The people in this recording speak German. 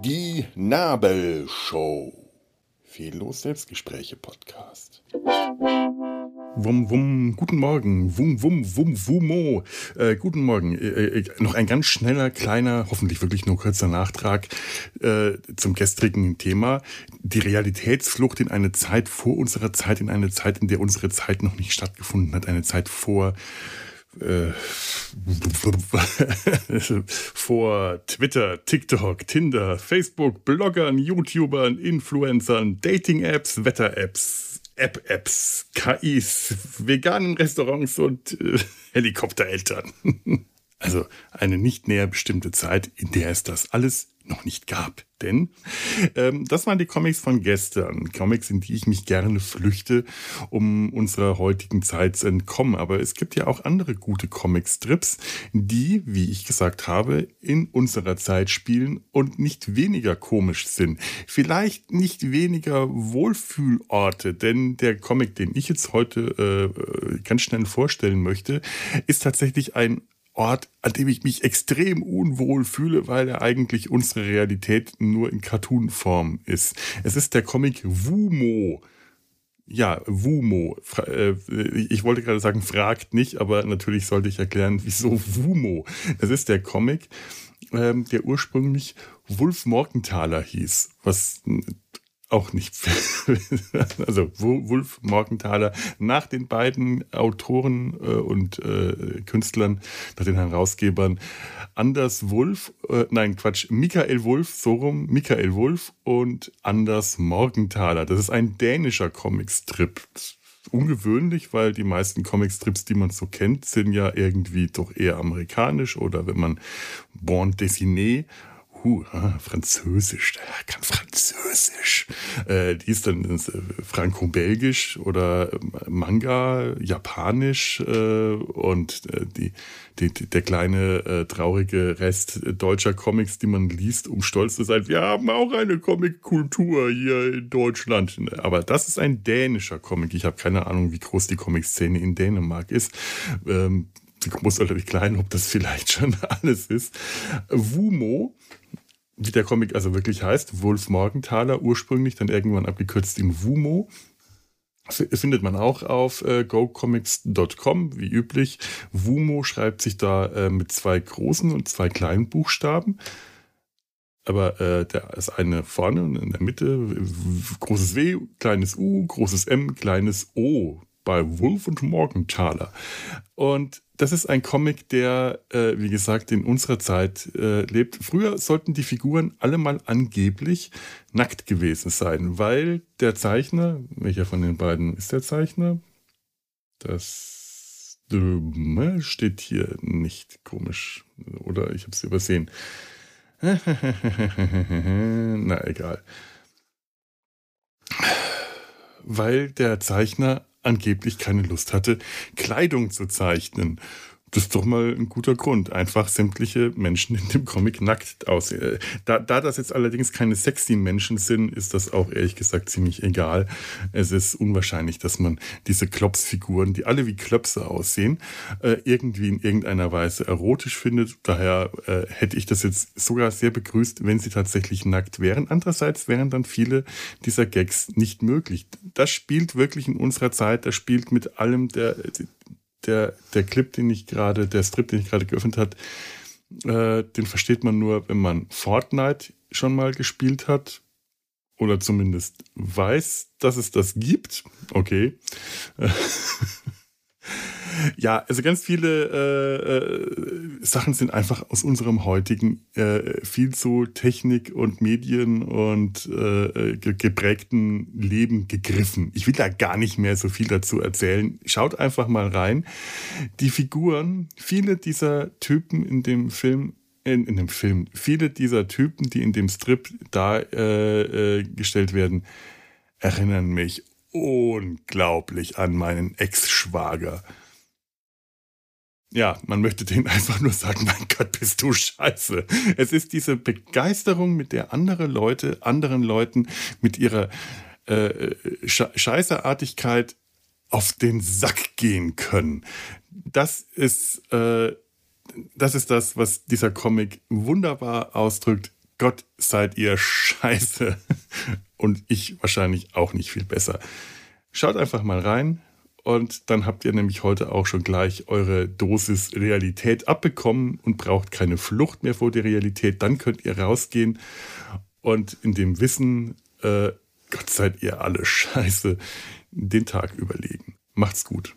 Die Nabelshow. Fehllos Selbstgespräche Podcast. Wum, wum, guten Morgen. Wum, wum, wum, wumo. Äh, guten Morgen. Äh, äh, noch ein ganz schneller, kleiner, hoffentlich wirklich nur kurzer Nachtrag äh, zum gestrigen Thema. Die Realitätsflucht in eine Zeit vor unserer Zeit, in eine Zeit, in der unsere Zeit noch nicht stattgefunden hat, eine Zeit vor äh, vor Twitter, TikTok, Tinder, Facebook, Bloggern, YouTubern, Influencern, Dating-Apps, Wetter-Apps, App-Apps, KIs, veganen Restaurants und äh, Helikoptereltern. also eine nicht näher bestimmte Zeit, in der es das alles noch nicht gab. Denn ähm, das waren die Comics von gestern. Comics, in die ich mich gerne flüchte, um unserer heutigen Zeit zu entkommen. Aber es gibt ja auch andere gute Comic-Strips, die, wie ich gesagt habe, in unserer Zeit spielen und nicht weniger komisch sind. Vielleicht nicht weniger Wohlfühlorte, denn der Comic, den ich jetzt heute äh, ganz schnell vorstellen möchte, ist tatsächlich ein Ort, an dem ich mich extrem unwohl fühle, weil er eigentlich unsere Realität nur in Cartoon-Form ist. Es ist der Comic Wumo. Ja, Wumo. Äh, ich wollte gerade sagen, fragt nicht, aber natürlich sollte ich erklären, wieso Wumo. Es ist der Comic, ähm, der ursprünglich Wolf Morgenthaler hieß, was auch nicht. also Wolf Morgenthaler nach den beiden Autoren äh, und äh, Künstlern, nach den Herausgebern Anders Wolf, äh, nein Quatsch, Michael Wolf, so rum, Michael Wolf und Anders Morgenthaler. Das ist ein dänischer Comicstrip. Ungewöhnlich, weil die meisten Comicstrips, die man so kennt, sind ja irgendwie doch eher amerikanisch oder wenn man Born Dessiné uh, Französisch, der kann Französisch. Äh, die ist dann äh, Franco-Belgisch oder äh, Manga, Japanisch äh, und äh, die, die, der kleine äh, traurige Rest deutscher Comics, die man liest, um stolz zu sein. Wir haben auch eine Comic-Kultur hier in Deutschland. Aber das ist ein dänischer Comic. Ich habe keine Ahnung, wie groß die Comic-Szene in Dänemark ist. Ähm, groß oder wie klein, ob das vielleicht schon alles ist. Wumo wie der Comic also wirklich heißt, Wolf Morgenthaler, ursprünglich dann irgendwann abgekürzt in Wumo. Findet man auch auf äh, gocomics.com, wie üblich. Wumo schreibt sich da äh, mit zwei großen und zwei kleinen Buchstaben. Aber äh, der ist eine vorne und in der Mitte großes W, kleines U, großes M, kleines O bei Wolf und Morgenthaler. Und das ist ein Comic, der, äh, wie gesagt, in unserer Zeit äh, lebt. Früher sollten die Figuren alle mal angeblich nackt gewesen sein, weil der Zeichner, welcher von den beiden ist der Zeichner? Das äh, steht hier nicht komisch. Oder ich habe es übersehen. Na egal. Weil der Zeichner angeblich keine Lust hatte, Kleidung zu zeichnen. Das ist doch mal ein guter Grund. Einfach sämtliche Menschen in dem Comic nackt aussehen. Da, da das jetzt allerdings keine sexy Menschen sind, ist das auch ehrlich gesagt ziemlich egal. Es ist unwahrscheinlich, dass man diese Klopsfiguren, die alle wie Klöpse aussehen, äh, irgendwie in irgendeiner Weise erotisch findet. Daher äh, hätte ich das jetzt sogar sehr begrüßt, wenn sie tatsächlich nackt wären. Andererseits wären dann viele dieser Gags nicht möglich. Das spielt wirklich in unserer Zeit, das spielt mit allem der der, der Clip, den ich gerade, der Strip, den ich gerade geöffnet hat, äh, den versteht man nur, wenn man Fortnite schon mal gespielt hat oder zumindest weiß, dass es das gibt. Okay. Ja, also ganz viele äh, äh, Sachen sind einfach aus unserem heutigen äh, viel zu Technik und Medien und äh, geprägten Leben gegriffen. Ich will da gar nicht mehr so viel dazu erzählen. Schaut einfach mal rein. Die Figuren, viele dieser Typen in dem Film in, in dem Film, viele dieser Typen, die in dem Strip dargestellt äh, äh, werden, erinnern mich unglaublich an meinen Ex-Schwager ja, man möchte denen einfach nur sagen, mein Gott, bist du scheiße. Es ist diese Begeisterung, mit der andere Leute, anderen Leuten mit ihrer äh, Scheißeartigkeit auf den Sack gehen können. Das ist, äh, das ist das, was dieser Comic wunderbar ausdrückt. Gott seid ihr scheiße. Und ich wahrscheinlich auch nicht viel besser. Schaut einfach mal rein. Und dann habt ihr nämlich heute auch schon gleich eure Dosis Realität abbekommen und braucht keine Flucht mehr vor der Realität. Dann könnt ihr rausgehen und in dem Wissen, äh, Gott seid ihr alle scheiße, den Tag überlegen. Macht's gut.